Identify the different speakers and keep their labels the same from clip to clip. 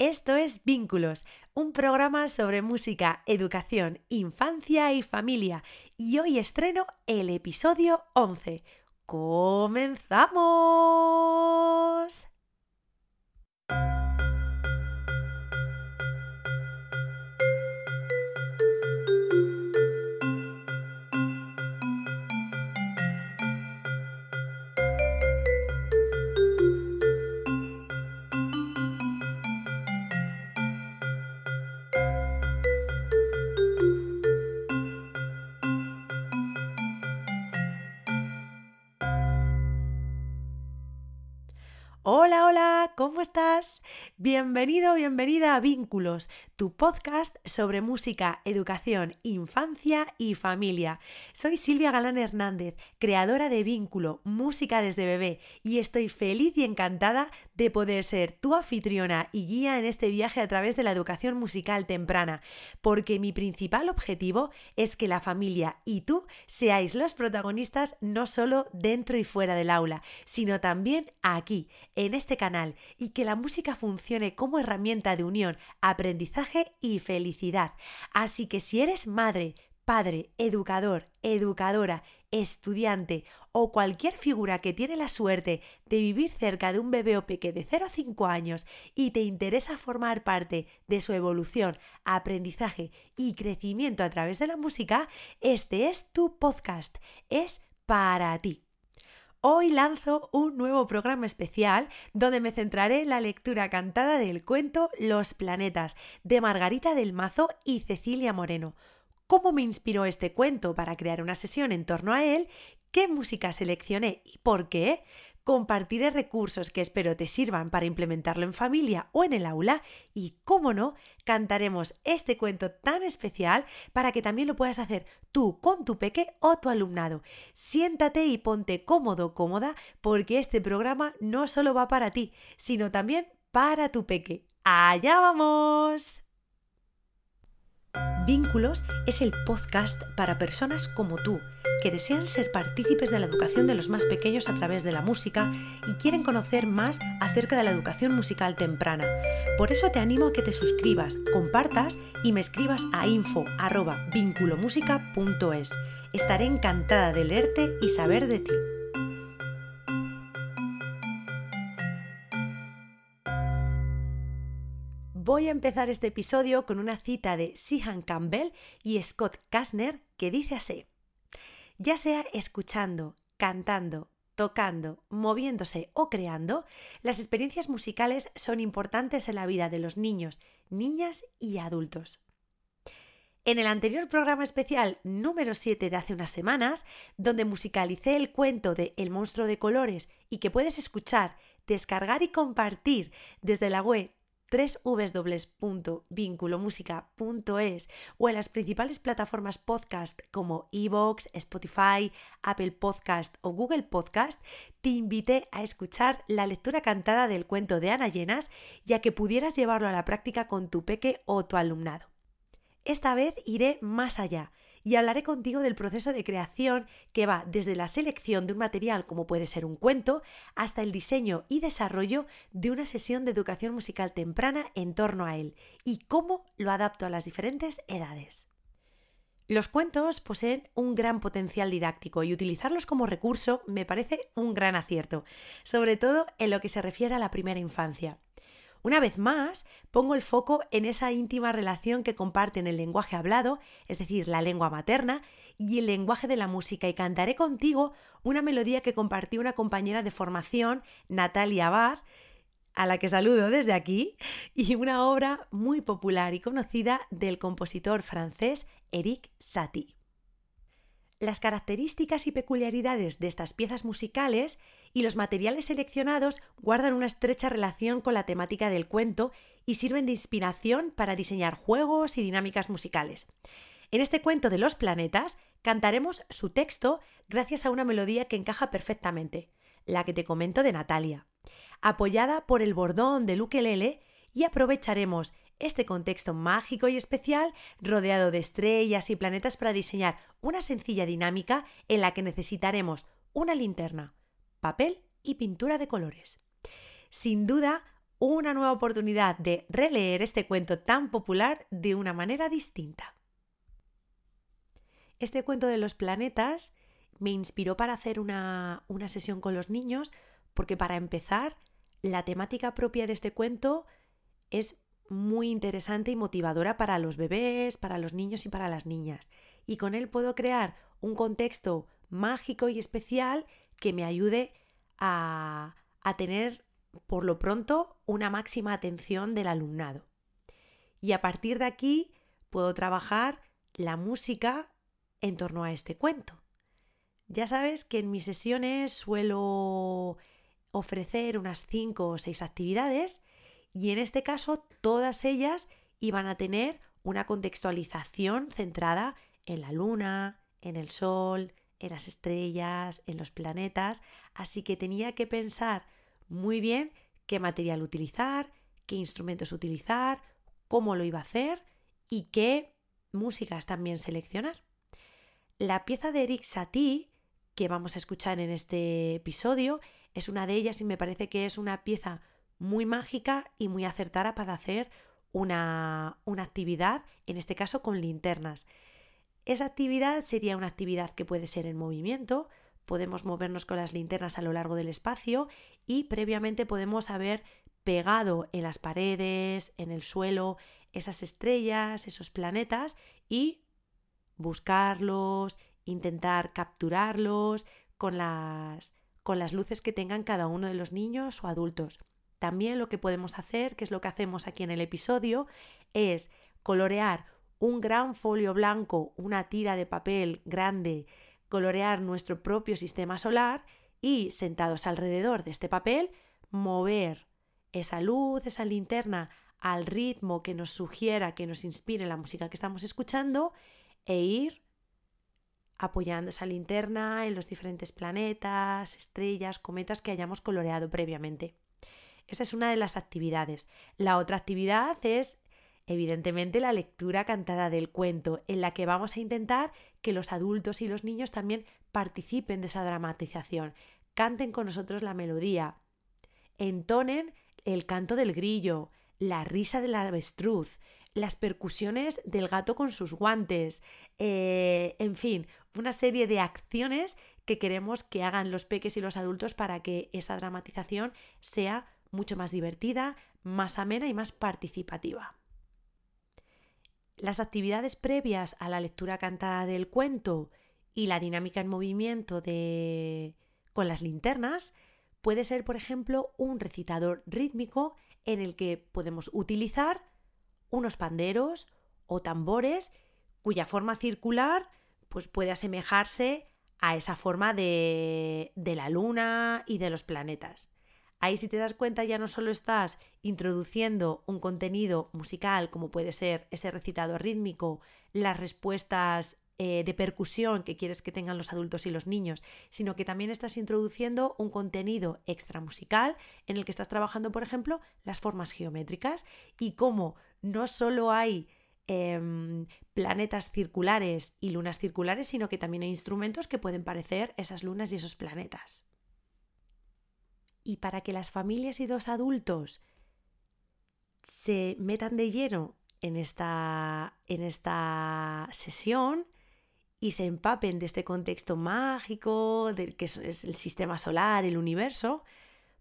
Speaker 1: Esto es Vínculos, un programa sobre música, educación, infancia y familia. Y hoy estreno el episodio 11. ¡Comenzamos! Hola, hola, ¿cómo estás? Bienvenido, bienvenida a Vínculos, tu podcast sobre música, educación, infancia y familia. Soy Silvia Galán Hernández, creadora de Vínculo, Música desde bebé, y estoy feliz y encantada de poder ser tu anfitriona y guía en este viaje a través de la educación musical temprana, porque mi principal objetivo es que la familia y tú seáis los protagonistas no solo dentro y fuera del aula, sino también aquí en este canal y que la música funcione como herramienta de unión, aprendizaje y felicidad. Así que si eres madre, padre, educador, educadora, estudiante o cualquier figura que tiene la suerte de vivir cerca de un bebé o peque de 0 a 5 años y te interesa formar parte de su evolución, aprendizaje y crecimiento a través de la música, este es tu podcast. Es para ti. Hoy lanzo un nuevo programa especial donde me centraré en la lectura cantada del cuento Los planetas de Margarita del Mazo y Cecilia Moreno. ¿Cómo me inspiró este cuento para crear una sesión en torno a él? ¿Qué música seleccioné y por qué? Compartiré recursos que espero te sirvan para implementarlo en familia o en el aula y, cómo no, cantaremos este cuento tan especial para que también lo puedas hacer tú con tu peque o tu alumnado. Siéntate y ponte cómodo, cómoda, porque este programa no solo va para ti, sino también para tu peque. ¡Allá vamos! Vínculos es el podcast para personas como tú, que desean ser partícipes de la educación de los más pequeños a través de la música y quieren conocer más acerca de la educación musical temprana. Por eso te animo a que te suscribas, compartas y me escribas a info@vinculomusica.es. Estaré encantada de leerte y saber de ti. Voy a empezar este episodio con una cita de Sihan Campbell y Scott Kastner que dice así: Ya sea escuchando, cantando, tocando, moviéndose o creando, las experiencias musicales son importantes en la vida de los niños, niñas y adultos. En el anterior programa especial número 7 de hace unas semanas, donde musicalicé el cuento de El monstruo de colores y que puedes escuchar, descargar y compartir desde la web www.vinculomusica.es o en las principales plataformas podcast como Evox, Spotify, Apple Podcast o Google Podcast, te invité a escuchar la lectura cantada del cuento de Ana Llenas ya que pudieras llevarlo a la práctica con tu peque o tu alumnado. Esta vez iré más allá y hablaré contigo del proceso de creación que va desde la selección de un material como puede ser un cuento hasta el diseño y desarrollo de una sesión de educación musical temprana en torno a él y cómo lo adapto a las diferentes edades. Los cuentos poseen un gran potencial didáctico y utilizarlos como recurso me parece un gran acierto, sobre todo en lo que se refiere a la primera infancia. Una vez más, pongo el foco en esa íntima relación que comparten el lenguaje hablado, es decir, la lengua materna, y el lenguaje de la música, y cantaré contigo una melodía que compartió una compañera de formación, Natalia Abad, a la que saludo desde aquí, y una obra muy popular y conocida del compositor francés Eric Satie. Las características y peculiaridades de estas piezas musicales y los materiales seleccionados guardan una estrecha relación con la temática del cuento y sirven de inspiración para diseñar juegos y dinámicas musicales. En este cuento de los planetas cantaremos su texto gracias a una melodía que encaja perfectamente, la que te comento de Natalia, apoyada por el bordón de ukelele y aprovecharemos este contexto mágico y especial rodeado de estrellas y planetas para diseñar una sencilla dinámica en la que necesitaremos una linterna, papel y pintura de colores. Sin duda, una nueva oportunidad de releer este cuento tan popular de una manera distinta. Este cuento de los planetas me inspiró para hacer una, una sesión con los niños porque para empezar, la temática propia de este cuento es muy interesante y motivadora para los bebés, para los niños y para las niñas. Y con él puedo crear un contexto mágico y especial que me ayude a, a tener, por lo pronto, una máxima atención del alumnado. Y a partir de aquí puedo trabajar la música en torno a este cuento. Ya sabes que en mis sesiones suelo ofrecer unas 5 o 6 actividades y en este caso todas ellas iban a tener una contextualización centrada en la luna, en el sol, en las estrellas, en los planetas, así que tenía que pensar muy bien qué material utilizar, qué instrumentos utilizar, cómo lo iba a hacer y qué músicas también seleccionar. La pieza de Eric Satie que vamos a escuchar en este episodio es una de ellas y me parece que es una pieza muy mágica y muy acertada para hacer una, una actividad, en este caso con linternas. Esa actividad sería una actividad que puede ser en movimiento, podemos movernos con las linternas a lo largo del espacio y previamente podemos haber pegado en las paredes, en el suelo, esas estrellas, esos planetas y buscarlos, intentar capturarlos con las, con las luces que tengan cada uno de los niños o adultos. También lo que podemos hacer, que es lo que hacemos aquí en el episodio, es colorear un gran folio blanco, una tira de papel grande, colorear nuestro propio sistema solar y sentados alrededor de este papel, mover esa luz, esa linterna al ritmo que nos sugiera, que nos inspire la música que estamos escuchando e ir apoyando esa linterna en los diferentes planetas, estrellas, cometas que hayamos coloreado previamente. Esa es una de las actividades. La otra actividad es evidentemente la lectura cantada del cuento, en la que vamos a intentar que los adultos y los niños también participen de esa dramatización, canten con nosotros la melodía, entonen el canto del grillo, la risa del avestruz, las percusiones del gato con sus guantes, eh, en fin, una serie de acciones que queremos que hagan los peques y los adultos para que esa dramatización sea mucho más divertida, más amena y más participativa. Las actividades previas a la lectura cantada del cuento y la dinámica en movimiento de... con las linternas puede ser, por ejemplo, un recitador rítmico en el que podemos utilizar unos panderos o tambores cuya forma circular pues puede asemejarse a esa forma de, de la luna y de los planetas. Ahí si te das cuenta ya no solo estás introduciendo un contenido musical como puede ser ese recitado rítmico, las respuestas eh, de percusión que quieres que tengan los adultos y los niños, sino que también estás introduciendo un contenido extra musical en el que estás trabajando, por ejemplo, las formas geométricas y cómo no solo hay em, planetas circulares y lunas circulares, sino que también hay instrumentos que pueden parecer esas lunas y esos planetas. Y para que las familias y los adultos se metan de lleno en esta, en esta sesión, y se empapen de este contexto mágico, del que es el sistema solar, el universo,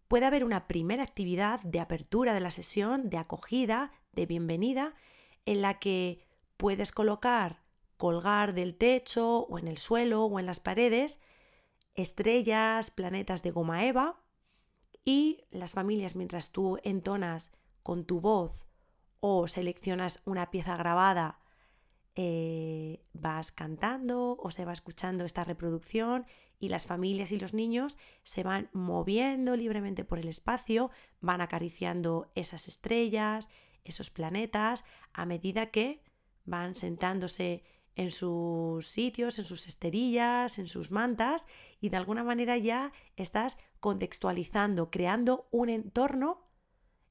Speaker 1: puede haber una primera actividad de apertura de la sesión, de acogida, de bienvenida, en la que puedes colocar, colgar del techo o en el suelo o en las paredes estrellas, planetas de goma eva y las familias mientras tú entonas con tu voz o seleccionas una pieza grabada eh, vas cantando o se va escuchando esta reproducción y las familias y los niños se van moviendo libremente por el espacio, van acariciando esas estrellas, esos planetas, a medida que van sentándose en sus sitios, en sus esterillas, en sus mantas y de alguna manera ya estás contextualizando, creando un entorno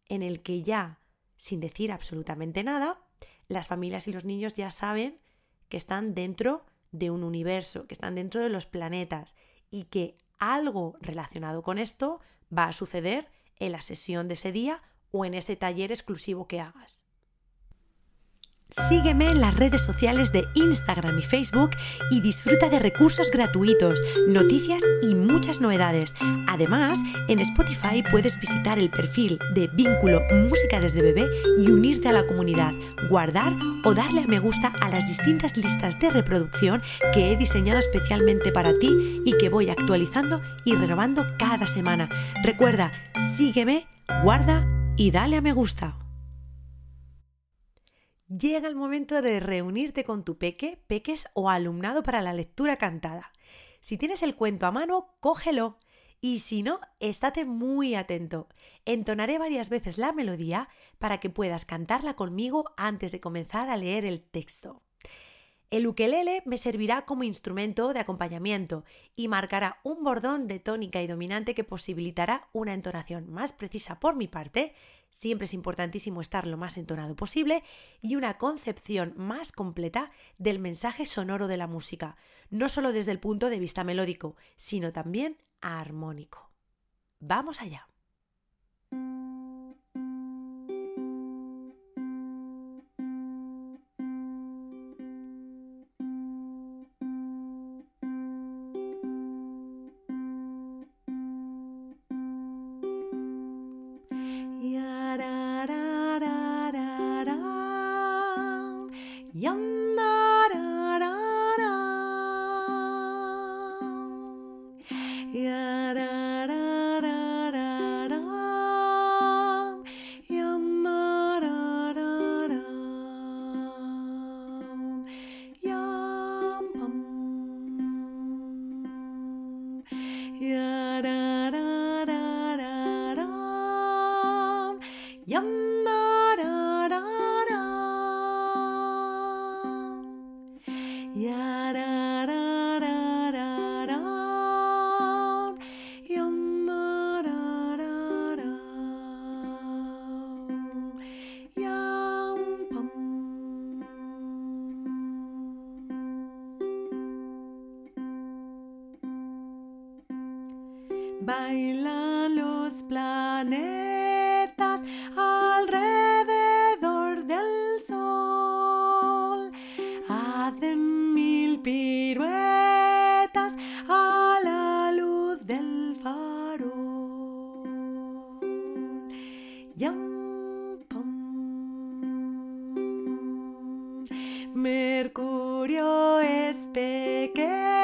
Speaker 1: en el que ya, sin decir absolutamente nada, las familias y los niños ya saben que están dentro de un universo, que están dentro de los planetas y que algo relacionado con esto va a suceder en la sesión de ese día o en ese taller exclusivo que hagas. Sígueme en las redes sociales de Instagram y Facebook y disfruta de recursos gratuitos, noticias y muchas novedades. Además, en Spotify puedes visitar el perfil de Vínculo Música desde Bebé y unirte a la comunidad, guardar o darle a me gusta a las distintas listas de reproducción que he diseñado especialmente para ti y que voy actualizando y renovando cada semana. Recuerda, sígueme, guarda y dale a me gusta llega el momento de reunirte con tu peque, peques o alumnado para la lectura cantada. Si tienes el cuento a mano, cógelo. Y si no, estate muy atento. Entonaré varias veces la melodía para que puedas cantarla conmigo antes de comenzar a leer el texto. El ukelele me servirá como instrumento de acompañamiento y marcará un bordón de tónica y dominante que posibilitará una entonación más precisa por mi parte, siempre es importantísimo estar lo más entonado posible, y una concepción más completa del mensaje sonoro de la música, no solo desde el punto de vista melódico, sino también armónico. Vamos allá. Mercurio es pequeño.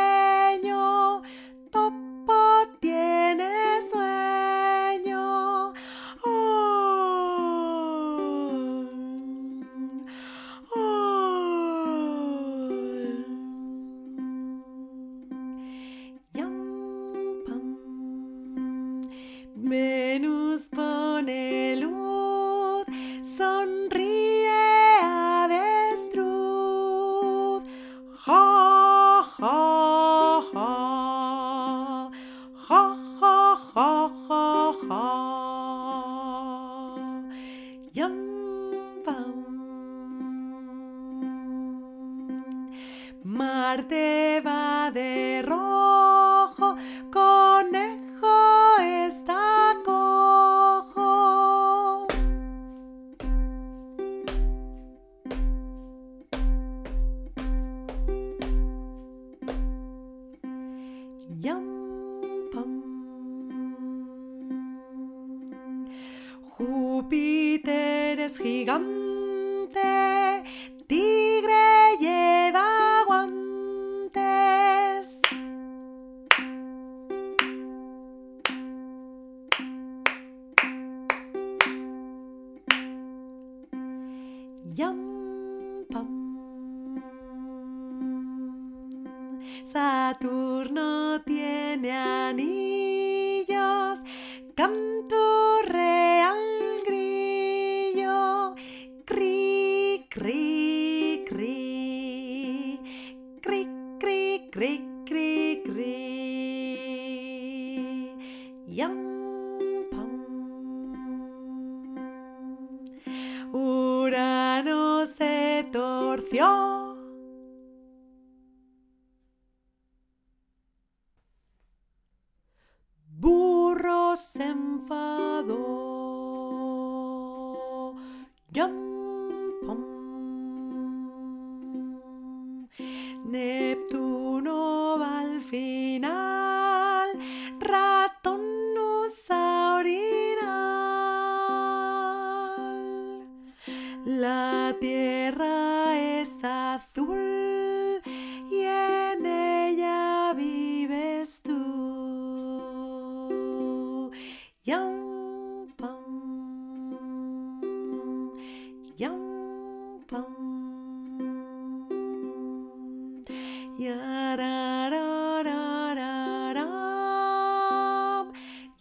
Speaker 1: Marte va de rojo, Saturno tiene anillos, Llamado.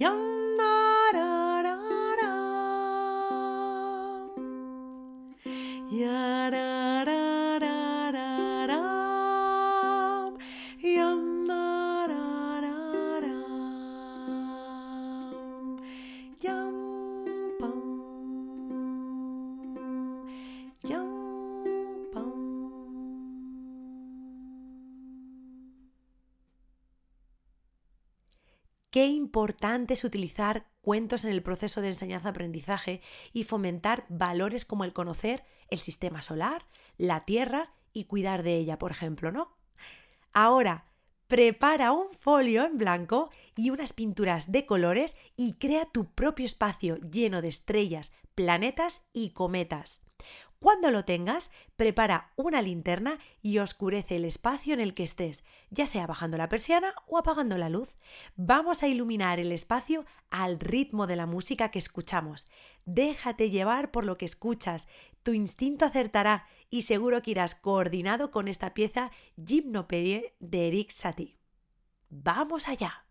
Speaker 1: Yeah. Qué importante es utilizar cuentos en el proceso de enseñanza-aprendizaje y fomentar valores como el conocer el sistema solar, la Tierra y cuidar de ella, por ejemplo, ¿no? Ahora, prepara un folio en blanco y unas pinturas de colores y crea tu propio espacio lleno de estrellas, planetas y cometas. Cuando lo tengas, prepara una linterna y oscurece el espacio en el que estés, ya sea bajando la persiana o apagando la luz. Vamos a iluminar el espacio al ritmo de la música que escuchamos. Déjate llevar por lo que escuchas, tu instinto acertará y seguro que irás coordinado con esta pieza Gymnopédie de Eric Satie. ¡Vamos allá!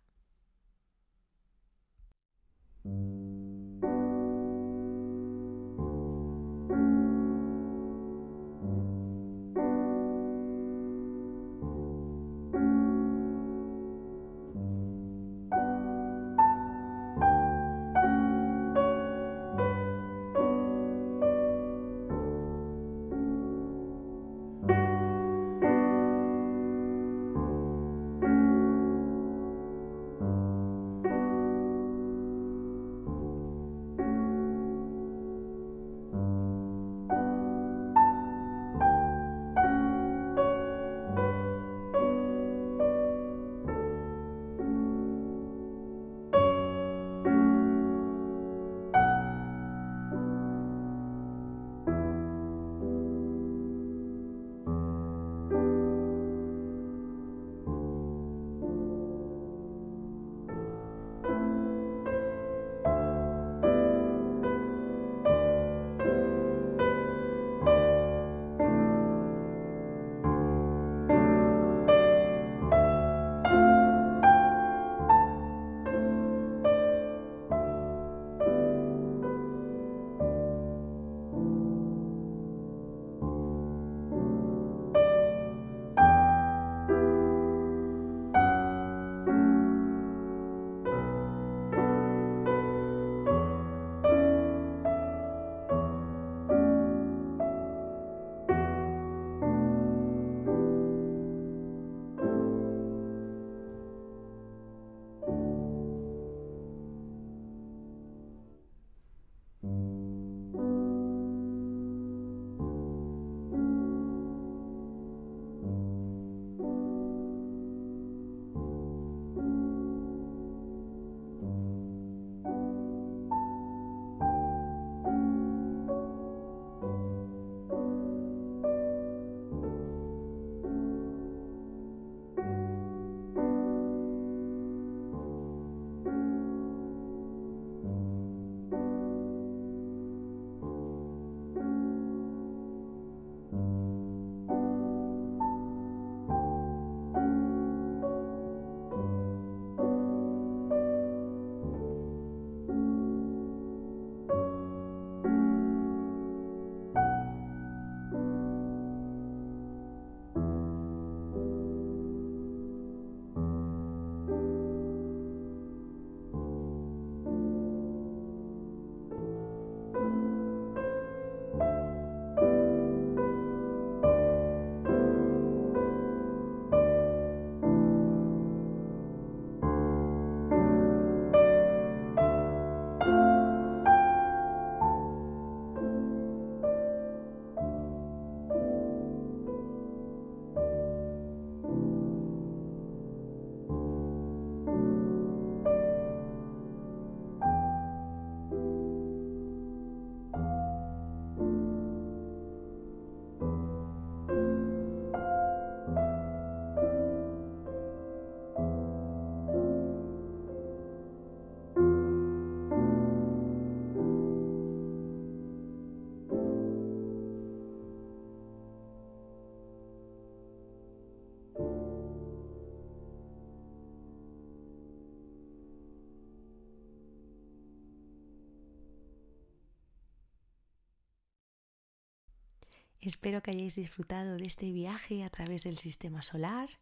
Speaker 1: Espero que hayáis disfrutado de este viaje a través del sistema solar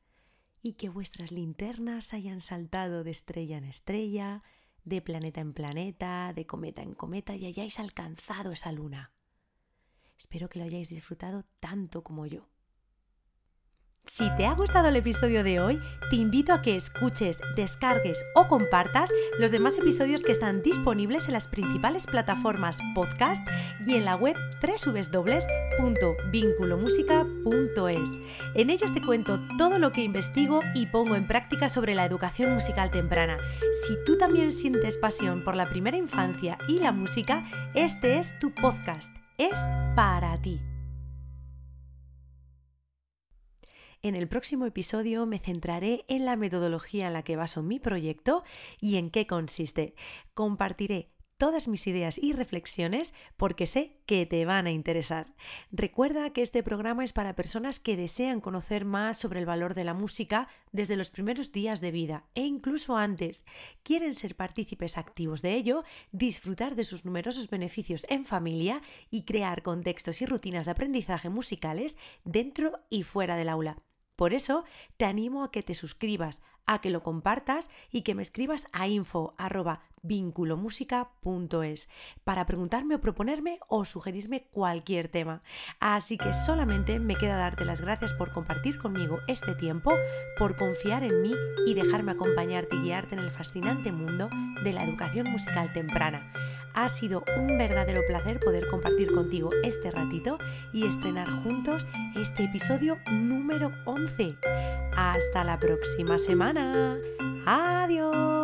Speaker 1: y que vuestras linternas hayan saltado de estrella en estrella, de planeta en planeta, de cometa en cometa y hayáis alcanzado esa luna. Espero que lo hayáis disfrutado tanto como yo. Si te ha gustado el episodio de hoy, te invito a que escuches, descargues o compartas los demás episodios que están disponibles en las principales plataformas podcast y en la web www.vinculomusica.es. En ellos te cuento todo lo que investigo y pongo en práctica sobre la educación musical temprana. Si tú también sientes pasión por la primera infancia y la música, este es tu podcast. Es para ti. En el próximo episodio me centraré en la metodología en la que baso mi proyecto y en qué consiste. Compartiré todas mis ideas y reflexiones porque sé que te van a interesar. Recuerda que este programa es para personas que desean conocer más sobre el valor de la música desde los primeros días de vida e incluso antes. Quieren ser partícipes activos de ello, disfrutar de sus numerosos beneficios en familia y crear contextos y rutinas de aprendizaje musicales dentro y fuera del aula. Por eso te animo a que te suscribas, a que lo compartas y que me escribas a info para preguntarme o proponerme o sugerirme cualquier tema. Así que solamente me queda darte las gracias por compartir conmigo este tiempo, por confiar en mí y dejarme acompañarte y guiarte en el fascinante mundo de la educación musical temprana. Ha sido un verdadero placer poder compartir contigo este ratito y estrenar juntos este episodio número 11. Hasta la próxima semana. Adiós.